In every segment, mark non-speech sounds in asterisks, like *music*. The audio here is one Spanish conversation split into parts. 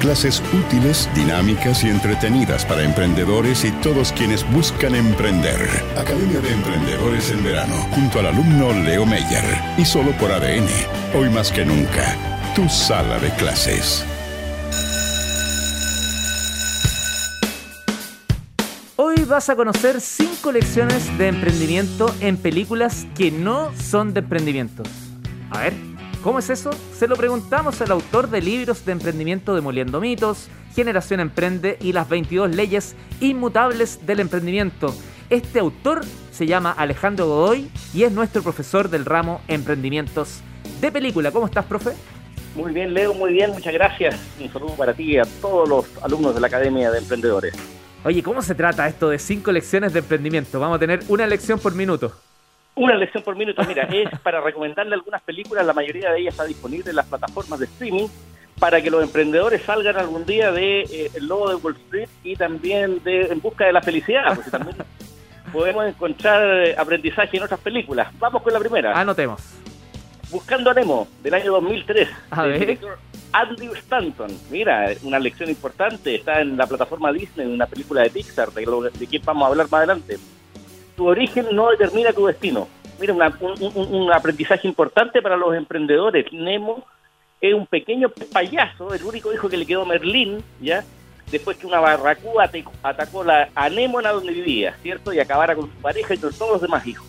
Clases útiles, dinámicas y entretenidas para emprendedores y todos quienes buscan emprender. Academia de Emprendedores en verano, junto al alumno Leo Meyer. Y solo por ADN. Hoy más que nunca, tu sala de clases. Hoy vas a conocer cinco lecciones de emprendimiento en películas que no son de emprendimientos. A ver. ¿Cómo es eso? Se lo preguntamos al autor de libros de emprendimiento Demoliendo Mitos, Generación Emprende y las 22 leyes inmutables del emprendimiento. Este autor se llama Alejandro Godoy y es nuestro profesor del ramo Emprendimientos de Película. ¿Cómo estás, profe? Muy bien, Leo, muy bien, muchas gracias. Un saludo para ti y a todos los alumnos de la Academia de Emprendedores. Oye, ¿cómo se trata esto de cinco lecciones de emprendimiento? Vamos a tener una lección por minuto. Una lección por minuto, mira, es para recomendarle algunas películas, la mayoría de ellas está disponible en las plataformas de streaming, para que los emprendedores salgan algún día de eh, El Lobo de Wall Street y también de En Busca de la Felicidad, porque también *laughs* podemos encontrar eh, aprendizaje en otras películas. Vamos con la primera. Anotemos. Buscando a Nemo, del año 2003. A ver. Andrew Stanton. Mira, una lección importante. Está en la plataforma Disney, una película de Pixar, de, de quien vamos a hablar más adelante tu origen no determina tu destino. Mira, un, aprendizaje importante para los emprendedores. Nemo es un pequeño payaso, el único hijo que le quedó a Merlín, ¿ya? Después que una barracuda atacó la, a Nemo en donde vivía, ¿cierto? Y acabara con su pareja y con todos los demás hijos.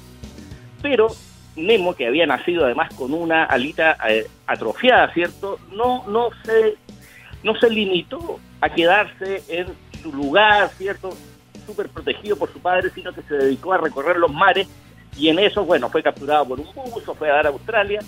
Pero Nemo, que había nacido además con una alita eh, atrofiada, ¿cierto? No, no, se, no se limitó a quedarse en su lugar, ¿cierto? Súper protegido por su padre, sino que se dedicó a recorrer los mares y en eso, bueno, fue capturado por un buzo, fue a dar a Australia.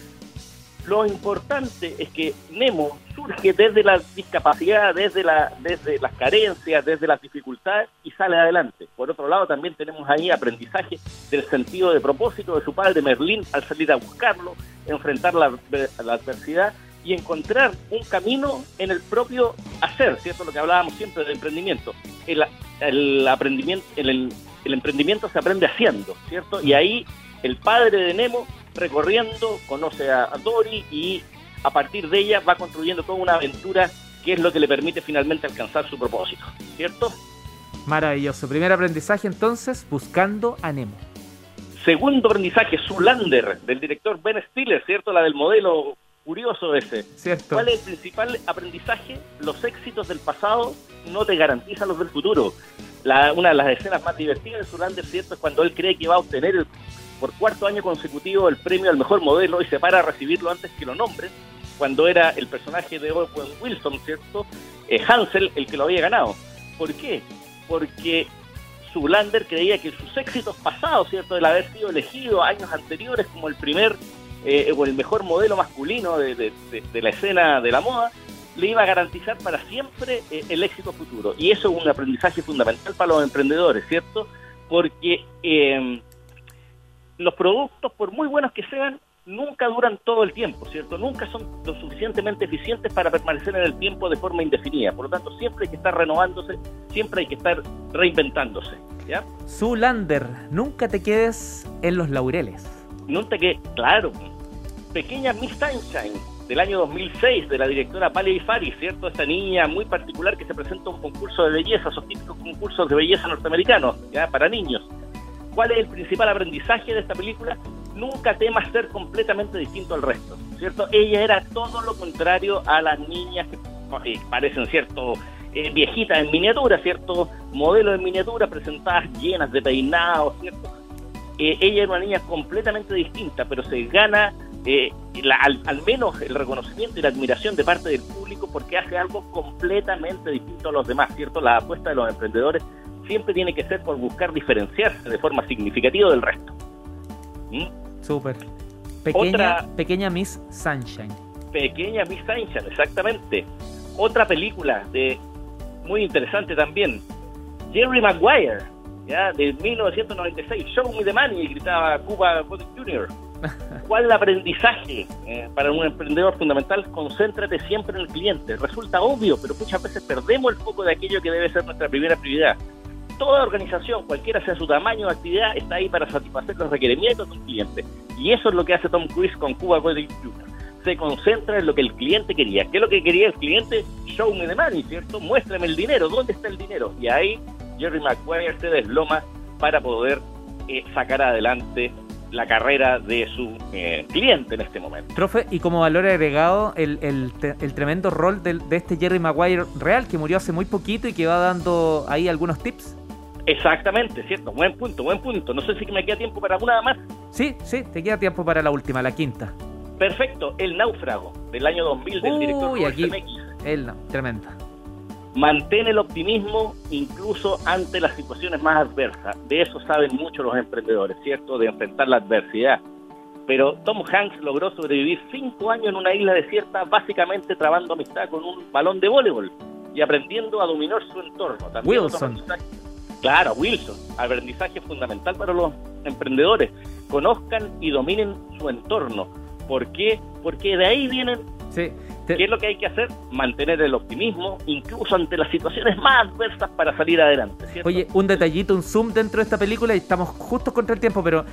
Lo importante es que Nemo surge desde la discapacidad, desde, la, desde las carencias, desde las dificultades y sale adelante. Por otro lado, también tenemos ahí aprendizaje del sentido de propósito de su padre Merlín al salir a buscarlo, enfrentar la, la adversidad y encontrar un camino en el propio hacer, ¿cierto? Lo que hablábamos siempre del emprendimiento. El, el aprendimiento, el, el, emprendimiento se aprende haciendo, ¿cierto? Y ahí el padre de Nemo recorriendo, conoce a, Dory y a partir de ella va construyendo toda una aventura que es lo que le permite finalmente alcanzar su propósito, ¿cierto? Maravilloso. Primer aprendizaje entonces, buscando a Nemo. Segundo aprendizaje, Zulander, del director Ben Stiller, ¿cierto? La del modelo curioso ese. Cierto. ¿Cuál es el principal aprendizaje? Los éxitos del pasado no te garantizan los del futuro. La, una de las escenas más divertidas de Zulander, ¿cierto? Es cuando él cree que va a obtener por cuarto año consecutivo el premio al mejor modelo y se para a recibirlo antes que lo nombren, cuando era el personaje de Owen Wilson, ¿cierto? Eh, Hansel el que lo había ganado. ¿Por qué? Porque Zulander creía que sus éxitos pasados, ¿cierto? El haber sido elegido años anteriores como el primer eh, o el mejor modelo masculino de, la escena de la moda, le iba a garantizar para siempre eh, el éxito futuro. Y eso es un aprendizaje fundamental para los emprendedores, ¿cierto? Porque em, los productos, por muy buenos que sean, nunca duran todo el tiempo, ¿cierto? Nunca son lo suficientemente eficientes para permanecer en el tiempo de forma indefinida. Por lo tanto, siempre hay que estar renovándose, siempre hay que estar reinventándose, ¿ya? Zulander, nunca te quedes en los laureles. Nunca que, claro, Pequeña Miss Sunshine del año 2006 de la directora Pali Fari, ¿cierto? Esta niña muy particular que se presenta a un concurso de belleza, esos típicos concursos de belleza norteamericanos, ¿ya? Para niños. ¿Cuál es el principal aprendizaje de esta película? Nunca temas ser completamente distinto al resto, ¿cierto? Ella era todo lo contrario a las niñas que eh, parecen, ¿cierto? Eh, viejitas en miniatura, ¿cierto? Modelos en miniatura presentadas llenas de peinados, ¿cierto? Eh, ella era una niña completamente distinta, pero se gana eh, al, menos el reconocimiento y la admiración de parte del público porque hace algo completamente distinto a los demás, ¿cierto? La apuesta de los emprendedores siempre tiene que ser por buscar diferenciarse de forma significativa del resto. ¿Mm? Súper. Pequeña, pequeña Miss Sunshine. Pequeña Miss Sunshine, exactamente. Otra película de muy interesante también, Jerry Maguire, ya de 1996, Show Me the Money, gritaba Cuba Gooding Jr. *laughs* ¿Cuál el aprendizaje eh, para un emprendedor fundamental? Concéntrate siempre en el cliente. Resulta obvio, pero muchas veces perdemos el foco de aquello que debe ser nuestra primera prioridad. Toda organización, cualquiera sea su tamaño o actividad, está ahí para satisfacer los requerimientos de un cliente. Y eso es lo que hace Tom Cruise con Cuba Gooding Jr. Se concentra en lo que el cliente quería. ¿Qué es lo que quería el cliente? Show me the money, ¿cierto? Muéstrame el dinero. ¿Dónde está el dinero? Y ahí Jerry Maguire se desloma para poder eh, sacar adelante la carrera de su eh, cliente en este momento. Profe, y como valor agregado, el, el, tremendo rol de, de, este Jerry Maguire real, que murió hace muy poquito y que va dando ahí algunos tips. Exactamente, cierto, buen punto, buen punto. No sé si me queda tiempo para una más. Sí, sí, te queda tiempo para la última, la quinta. Perfecto, El Náufrago, del año 2000 del director Uy, aquí, el, tremenda Mantén el optimismo incluso ante las situaciones más adversas. De eso saben mucho los emprendedores, ¿cierto? De enfrentar la adversidad. Pero Tom Hanks logró sobrevivir cinco años en una isla desierta, básicamente trabando amistad con un balón de voleibol y aprendiendo a dominar su entorno. Wilson. Claro, Wilson. Aprendizaje fundamental para los emprendedores. Conozcan y dominen su entorno. ¿Por qué? Porque de ahí vienen Sí, ¿Qué es lo que hay que hacer? Mantener el optimismo, incluso ante las situaciones más adversas para salir adelante. Oye, un detallito, un zoom dentro de esta película y estamos justo contra el tiempo, pero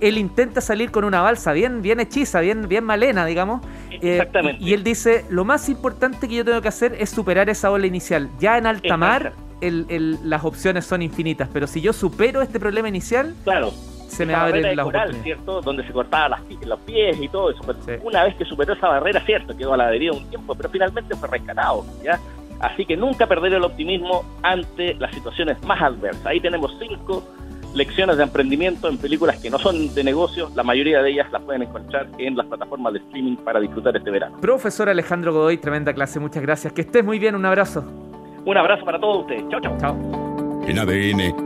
él intenta salir con una balsa bien, bien hechiza, bien, bien malena, digamos. Eh, Exactamente. y él dice, lo más importante que yo tengo que hacer es superar esa ola inicial. Ya en alta mar, las opciones son infinitas, pero si yo supero este problema inicial... Claro se me abre la coral, ¿cierto? Donde se cortaban las, los pies y todo eso. Una vez que superó esa barrera, cierto, quedó a la deriva un tiempo, pero finalmente fue rescatado, ¿ya? Así que nunca perder el optimismo ante las situaciones más adversas. Ahí tenemos cinco lecciones de emprendimiento en películas que no son de negocio. La mayoría de ellas las pueden encontrar en las plataformas de streaming para disfrutar este verano. Profesor Alejandro Godoy, tremenda clase. Muchas gracias. Que estés muy bien. Un abrazo. Un abrazo para todos ustedes. Chao, chao. Chao. En ADN